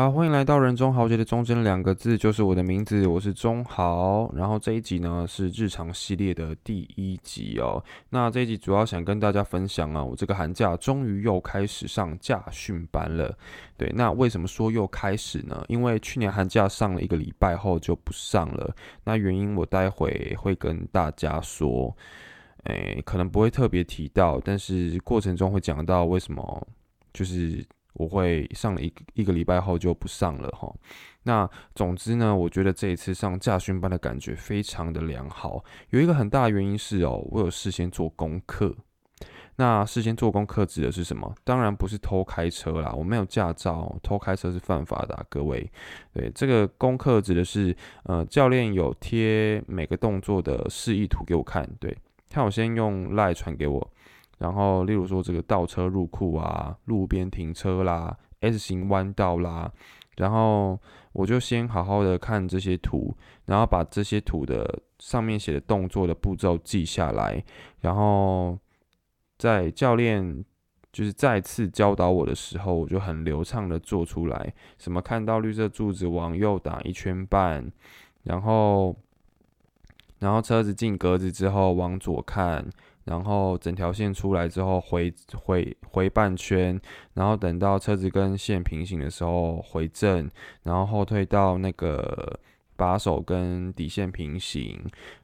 好，欢迎来到人中豪杰的中间两个字就是我的名字，我是中豪。然后这一集呢是日常系列的第一集哦。那这一集主要想跟大家分享啊，我这个寒假终于又开始上驾训班了。对，那为什么说又开始呢？因为去年寒假上了一个礼拜后就不上了。那原因我待会会跟大家说，诶，可能不会特别提到，但是过程中会讲到为什么就是。我会上了一一个礼拜后就不上了哈。那总之呢，我觉得这一次上驾训班的感觉非常的良好。有一个很大的原因是哦，我有事先做功课。那事先做功课指的是什么？当然不是偷开车啦，我没有驾照，偷开车是犯法的，各位。对，这个功课指的是，呃，教练有贴每个动作的示意图给我看，对他有先用赖传给我。然后，例如说这个倒车入库啊，路边停车啦，S 型弯道啦，然后我就先好好的看这些图，然后把这些图的上面写的动作的步骤记下来，然后在教练就是再次教导我的时候，我就很流畅的做出来。什么看到绿色柱子往右打一圈半，然后然后车子进格子之后往左看。然后整条线出来之后回回回半圈，然后等到车子跟线平行的时候回正，然后后退到那个把手跟底线平行，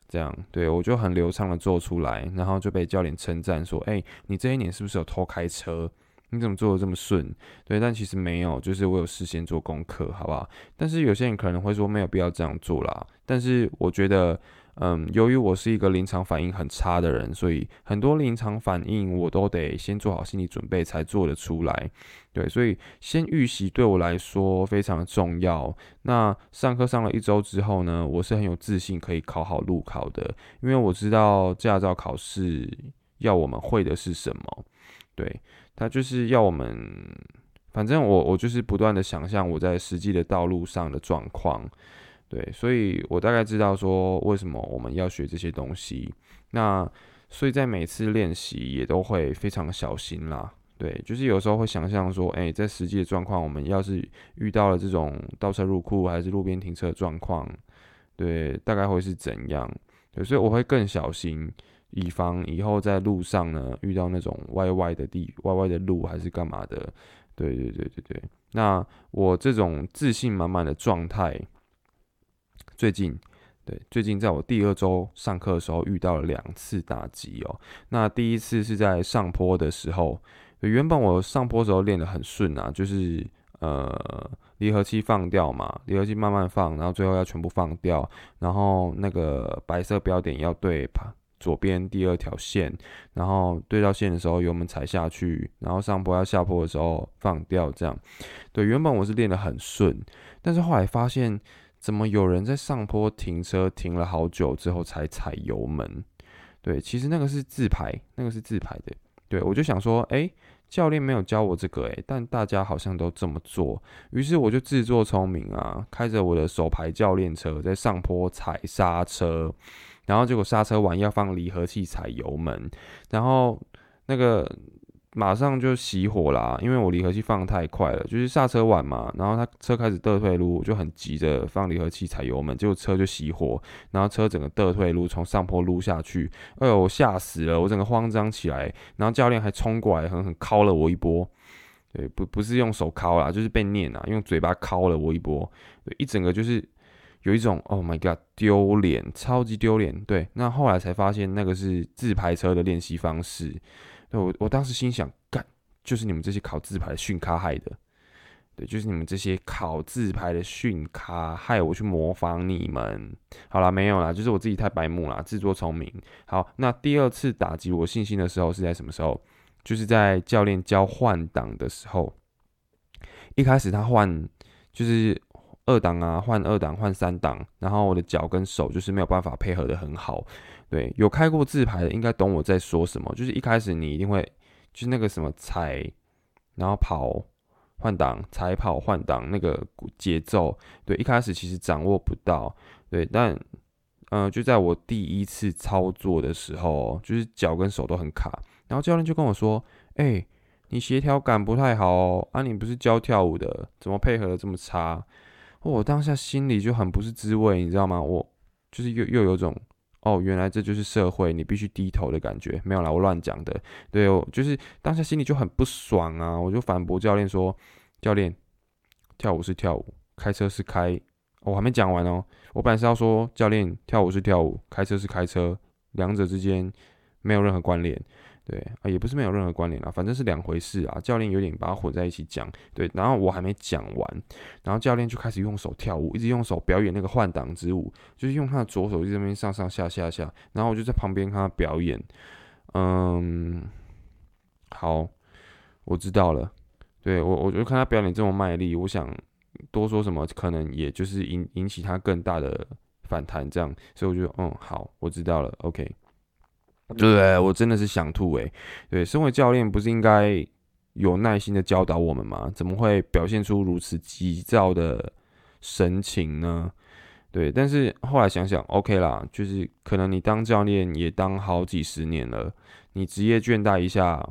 这样对我就很流畅的做出来，然后就被教练称赞说：“哎，你这一年是不是有偷开车？你怎么做的这么顺？”对，但其实没有，就是我有事先做功课，好不好？但是有些人可能会说没有必要这样做啦，但是我觉得。嗯，由于我是一个临场反应很差的人，所以很多临场反应我都得先做好心理准备才做得出来。对，所以先预习对我来说非常重要。那上课上了一周之后呢，我是很有自信可以考好路考的，因为我知道驾照考试要我们会的是什么。对，他就是要我们，反正我我就是不断的想象我在实际的道路上的状况。对，所以我大概知道说为什么我们要学这些东西。那所以在每次练习也都会非常小心啦。对，就是有时候会想象说，哎，在实际的状况，我们要是遇到了这种倒车入库还是路边停车的状况，对，大概会是怎样？对，所以我会更小心，以防以后在路上呢遇到那种歪歪的地、歪歪的路还是干嘛的。对对对对对。那我这种自信满满的状态。最近，对，最近在我第二周上课的时候遇到了两次打击哦。那第一次是在上坡的时候，原本我上坡时候练得很顺啊，就是呃离合器放掉嘛，离合器慢慢放，然后最后要全部放掉，然后那个白色标点要对左边第二条线，然后对到线的时候油门踩下去，然后上坡要下坡的时候放掉，这样。对，原本我是练得很顺，但是后来发现。怎么有人在上坡停车停了好久之后才踩油门？对，其实那个是自拍，那个是自拍的。对我就想说，哎，教练没有教我这个，哎，但大家好像都这么做。于是我就自作聪明啊，开着我的手排教练车在上坡踩刹车，然后结果刹车完要放离合器踩油门，然后那个。马上就熄火啦，因为我离合器放太快了，就是刹车晚嘛，然后他车开始倒退路，就很急着放离合器踩油门，结果车就熄火，然后车整个倒退路从上坡撸下去，哎呦，我吓死了，我整个慌张起来，然后教练还冲过来狠狠敲了我一波，对，不不是用手敲啦，就是被念啊，用嘴巴敲了我一波，对，一整个就是有一种 Oh my God 丢脸，超级丢脸，对，那后来才发现那个是自排车的练习方式。对我，我当时心想，干，就是你们这些考自牌的训咖害的，对，就是你们这些考自牌的训咖害我去模仿你们。好了，没有啦，就是我自己太白目了，自作聪明。好，那第二次打击我信心的时候是在什么时候？就是在教练教换挡的时候。一开始他换就是二档啊，换二档，换三档，然后我的脚跟手就是没有办法配合的很好。对，有开过自排的应该懂我在说什么。就是一开始你一定会，就是那个什么踩，然后跑换挡，踩跑换挡那个节奏，对，一开始其实掌握不到。对，但嗯，就在我第一次操作的时候，就是脚跟手都很卡，然后教练就跟我说：“哎，你协调感不太好哦，啊，你不是教跳舞的，怎么配合的这么差？我当下心里就很不是滋味，你知道吗？我就是又又有种，哦，原来这就是社会，你必须低头的感觉。没有啦，我乱讲的。对，我就是当下心里就很不爽啊，我就反驳教练说：“教练，跳舞是跳舞，开车是开。”我还没讲完哦，我本来是要说教练跳舞是跳舞，开车是开车，两者之间没有任何关联。对啊，也不是没有任何关联啊，反正是两回事啊。教练有点把它混在一起讲，对。然后我还没讲完，然后教练就开始用手跳舞，一直用手表演那个换挡之舞，就是用他的左手在这边上上下下下。然后我就在旁边看他表演。嗯，好，我知道了。对我，我就看他表演这么卖力，我想多说什么，可能也就是引引起他更大的反弹，这样。所以我就嗯，好，我知道了，OK。对，我真的是想吐诶。对，身为教练，不是应该有耐心的教导我们吗？怎么会表现出如此急躁的神情呢？对，但是后来想想，OK 啦，就是可能你当教练也当好几十年了，你职业倦怠一下，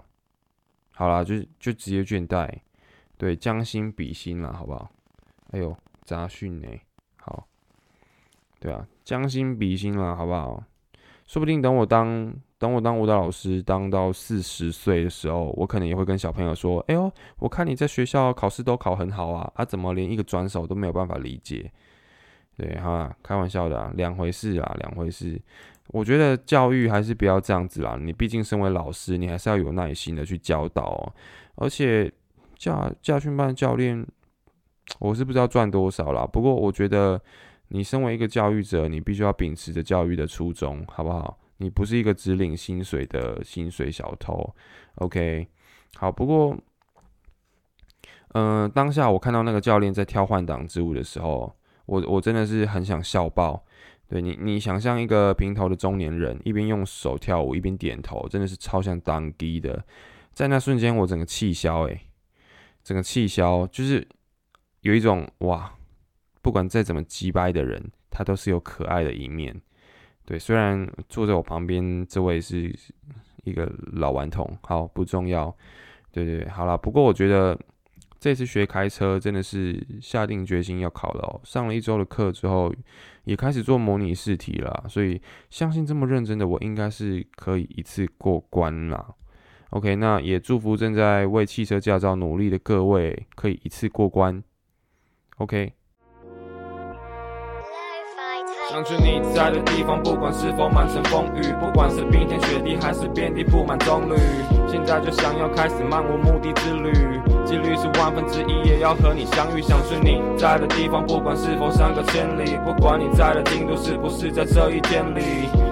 好啦，就就职业倦怠，对，将心比心啦，好不好？哎呦，杂讯呢？好，对啊，将心比心啦，好不好？说不定等我当。等我当舞蹈老师当到四十岁的时候，我可能也会跟小朋友说：“哎呦，我看你在学校考试都考很好啊，啊，怎么连一个转手都没有办法理解？”对，哈，开玩笑的啊，两回事啊，两回事。我觉得教育还是不要这样子啦。你毕竟身为老师，你还是要有耐心的去教导。而且驾驾训班教练，我是不知道赚多少啦。不过我觉得你身为一个教育者，你必须要秉持着教育的初衷，好不好？你不是一个只领薪水的薪水小偷，OK？好，不过，嗯，当下我看到那个教练在跳换挡之舞的时候，我我真的是很想笑爆。对你，你想象一个平头的中年人，一边用手跳舞，一边点头，真的是超像当机的。在那瞬间，我整个气消，诶，整个气消，就是有一种哇，不管再怎么击败的人，他都是有可爱的一面。对，虽然坐在我旁边这位是一个老顽童，好不重要。对对，好了。不过我觉得这次学开车真的是下定决心要考了。上了一周的课之后，也开始做模拟试题了。所以相信这么认真的我，应该是可以一次过关啦。OK，那也祝福正在为汽车驾照努力的各位，可以一次过关。OK。想去你在的地方，不管是否满城风雨，不管是冰天雪地还是遍地布满棕榈。现在就想要开始漫无目的之旅，几率是万分之一，也要和你相遇。想去你在的地方，不管是否相隔千里，不管你在的京都是不是在这一天里。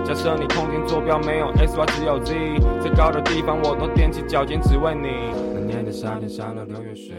假设你空间坐标没有 X Y 只有 Z，最高的地方我都踮起脚尖只为你。那年的夏天下了六月雪。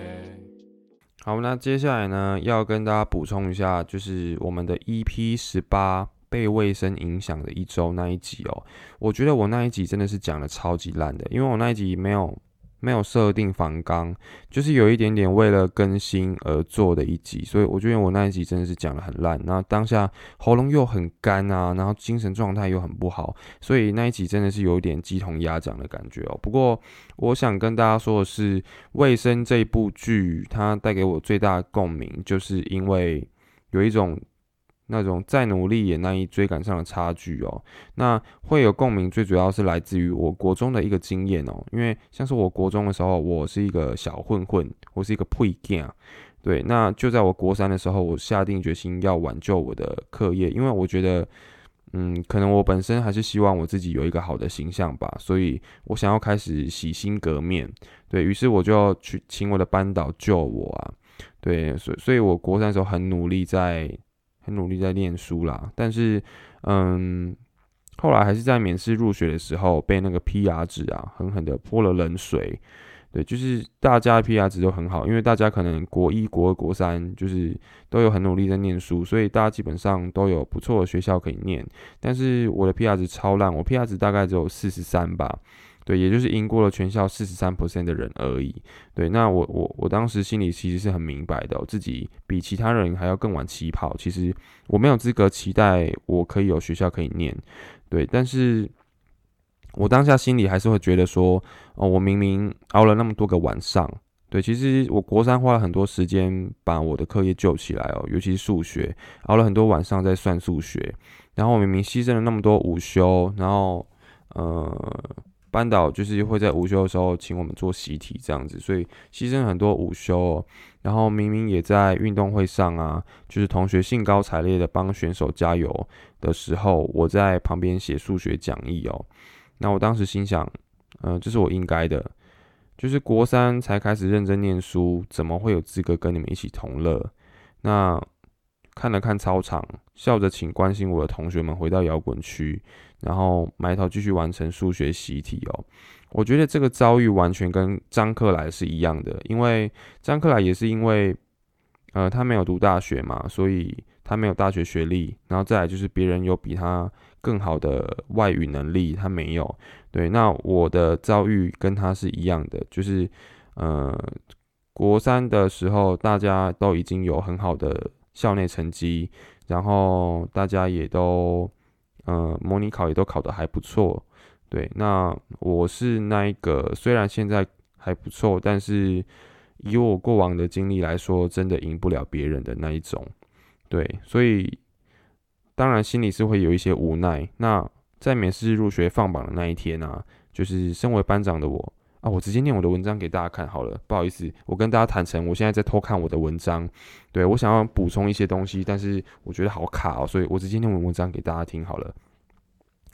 好，那接下来呢，要跟大家补充一下，就是我们的 EP 十八被卫生影响的一周那一集哦。我觉得我那一集真的是讲的超级烂的，因为我那一集没有。没有设定防刚，就是有一点点为了更新而做的一集，所以我觉得我那一集真的是讲的很烂。然后当下喉咙又很干啊，然后精神状态又很不好，所以那一集真的是有一点鸡同鸭讲的感觉哦。不过我想跟大家说的是，《卫生》这部剧它带给我最大的共鸣，就是因为有一种。那种再努力也难以追赶上的差距哦，那会有共鸣，最主要是来自于我国中的一个经验哦，因为像是我国中的时候，我是一个小混混，我是一个配件，对，那就在我国三的时候，我下定决心要挽救我的课业，因为我觉得，嗯，可能我本身还是希望我自己有一个好的形象吧，所以我想要开始洗心革面，对于是，我就要去请我的班导救我啊，对，所所以，我国三的时候很努力在。很努力在念书啦，但是，嗯，后来还是在免试入学的时候被那个 PR 值啊狠狠的泼了冷水。对，就是大家的 PR 值都很好，因为大家可能国一、国二、国三就是都有很努力在念书，所以大家基本上都有不错的学校可以念。但是我的 PR 值超烂，我 PR 值大概只有四十三吧。对，也就是赢过了全校四十三 percent 的人而已。对，那我我我当时心里其实是很明白的，自己比其他人还要更晚起跑。其实我没有资格期待我可以有学校可以念。对，但是我当下心里还是会觉得说，哦，我明明熬了那么多个晚上，对，其实我国三花了很多时间把我的课业救起来哦，尤其是数学，熬了很多晚上在算数学，然后我明明牺牲了那么多午休，然后呃，班导就是会在午休的时候请我们做习题这样子，所以牺牲很多午休，然后明明也在运动会上啊，就是同学兴高采烈的帮选手加油的时候，我在旁边写数学讲义哦。那我当时心想，嗯，这是我应该的，就是国三才开始认真念书，怎么会有资格跟你们一起同乐？那看了看操场，笑着请关心我的同学们回到摇滚区，然后埋头继续完成数学习题哦。我觉得这个遭遇完全跟张克莱是一样的，因为张克莱也是因为，呃，他没有读大学嘛，所以他没有大学学历，然后再来就是别人有比他。更好的外语能力，他没有。对，那我的遭遇跟他是一样的，就是，呃，国三的时候，大家都已经有很好的校内成绩，然后大家也都，呃，模拟考也都考得还不错。对，那我是那一个，虽然现在还不错，但是以我过往的经历来说，真的赢不了别人的那一种。对，所以。当然，心里是会有一些无奈。那在美式入学放榜的那一天呢，就是身为班长的我啊，我直接念我的文章给大家看好了。不好意思，我跟大家坦诚，我现在在偷看我的文章。对我想要补充一些东西，但是我觉得好卡哦，所以我直接念我文章给大家听好了。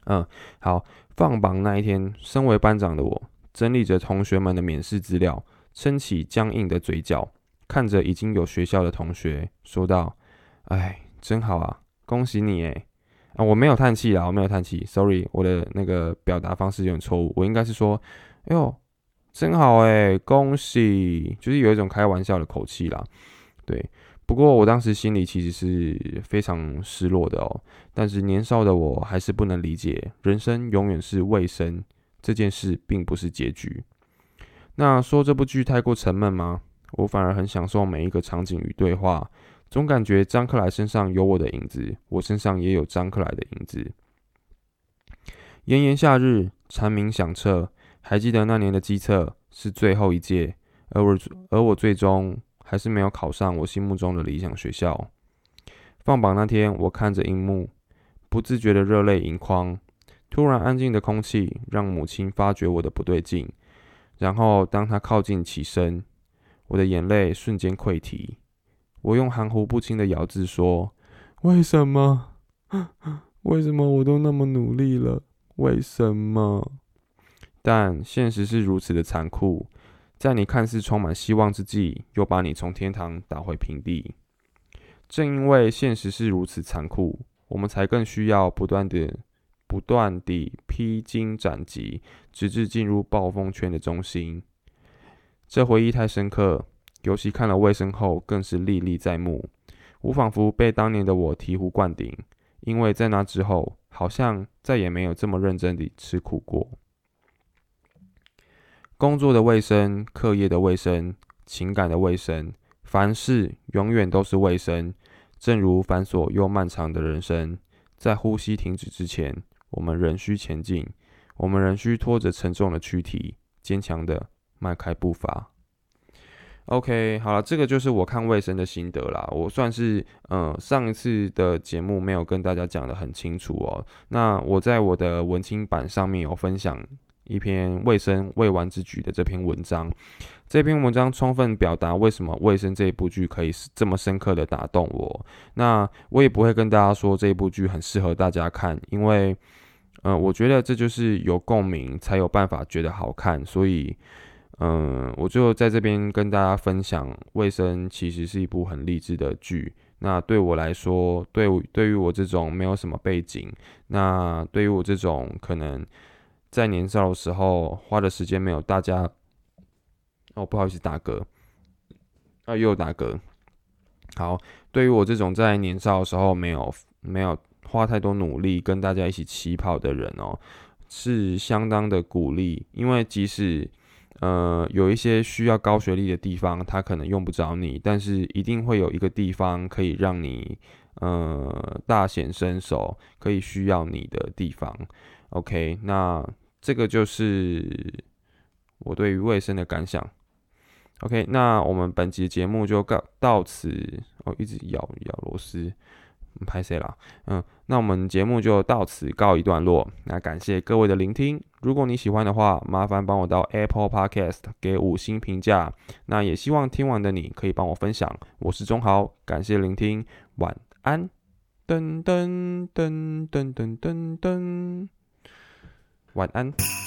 嗯，好，放榜那一天，身为班长的我整理着同学们的免试资料，撑起僵硬的嘴角，看着已经有学校的同学，说道：“哎，真好啊。”恭喜你哎。啊，我没有叹气啦，我没有叹气，sorry，我的那个表达方式有点错误，我应该是说，哎呦，真好诶，恭喜，就是有一种开玩笑的口气啦，对，不过我当时心里其实是非常失落的哦，但是年少的我还是不能理解，人生永远是卫生这件事并不是结局。那说这部剧太过沉闷吗？我反而很享受每一个场景与对话。总感觉张克莱身上有我的影子，我身上也有张克莱的影子。炎炎夏日，蝉鸣响彻。还记得那年的机测是最后一届，而我而我最终还是没有考上我心目中的理想学校。放榜那天，我看着荧幕，不自觉的热泪盈眶。突然安静的空气让母亲发觉我的不对劲，然后当她靠近起身，我的眼泪瞬间溃堤。我用含糊不清的咬字说：“为什么？为什么我都那么努力了？为什么？”但现实是如此的残酷，在你看似充满希望之际，又把你从天堂打回平地。正因为现实是如此残酷，我们才更需要不断的、不断地披荆斩棘，直至进入暴风圈的中心。这回忆太深刻。尤其看了卫生后，更是历历在目。我仿佛被当年的我醍醐灌顶，因为在那之后，好像再也没有这么认真地吃苦过。工作的卫生、课业的卫生、情感的卫生，凡事永远都是卫生。正如繁琐又漫长的人生，在呼吸停止之前，我们仍需前进，我们仍需拖着沉重的躯体，坚强的迈开步伐。OK，好了，这个就是我看卫生的心得啦。我算是，嗯，上一次的节目没有跟大家讲的很清楚哦。那我在我的文青版上面有分享一篇卫生未完之举的这篇文章。这篇文章充分表达为什么卫生这一部剧可以这么深刻的打动我。那我也不会跟大家说这一部剧很适合大家看，因为，嗯，我觉得这就是有共鸣才有办法觉得好看，所以。嗯，我就在这边跟大家分享，《卫生》其实是一部很励志的剧。那对我来说，对对于我这种没有什么背景，那对于我这种可能在年少的时候花的时间没有大家，哦，不好意思打嗝，啊，又打嗝。好，对于我这种在年少的时候没有没有花太多努力跟大家一起起跑的人哦，是相当的鼓励，因为即使。呃，有一些需要高学历的地方，他可能用不着你，但是一定会有一个地方可以让你呃大显身手，可以需要你的地方。OK，那这个就是我对于卫生的感想。OK，那我们本集节目就告到此哦，一直咬咬螺丝，拍谁啦？嗯，那我们节目就到此告一段落。那感谢各位的聆听，如果你喜欢的话，麻烦帮我到 Apple Podcast 给五星评价。那也希望听完的你可以帮我分享。我是钟豪，感谢聆听，晚安。噔噔噔噔噔噔噔，晚安。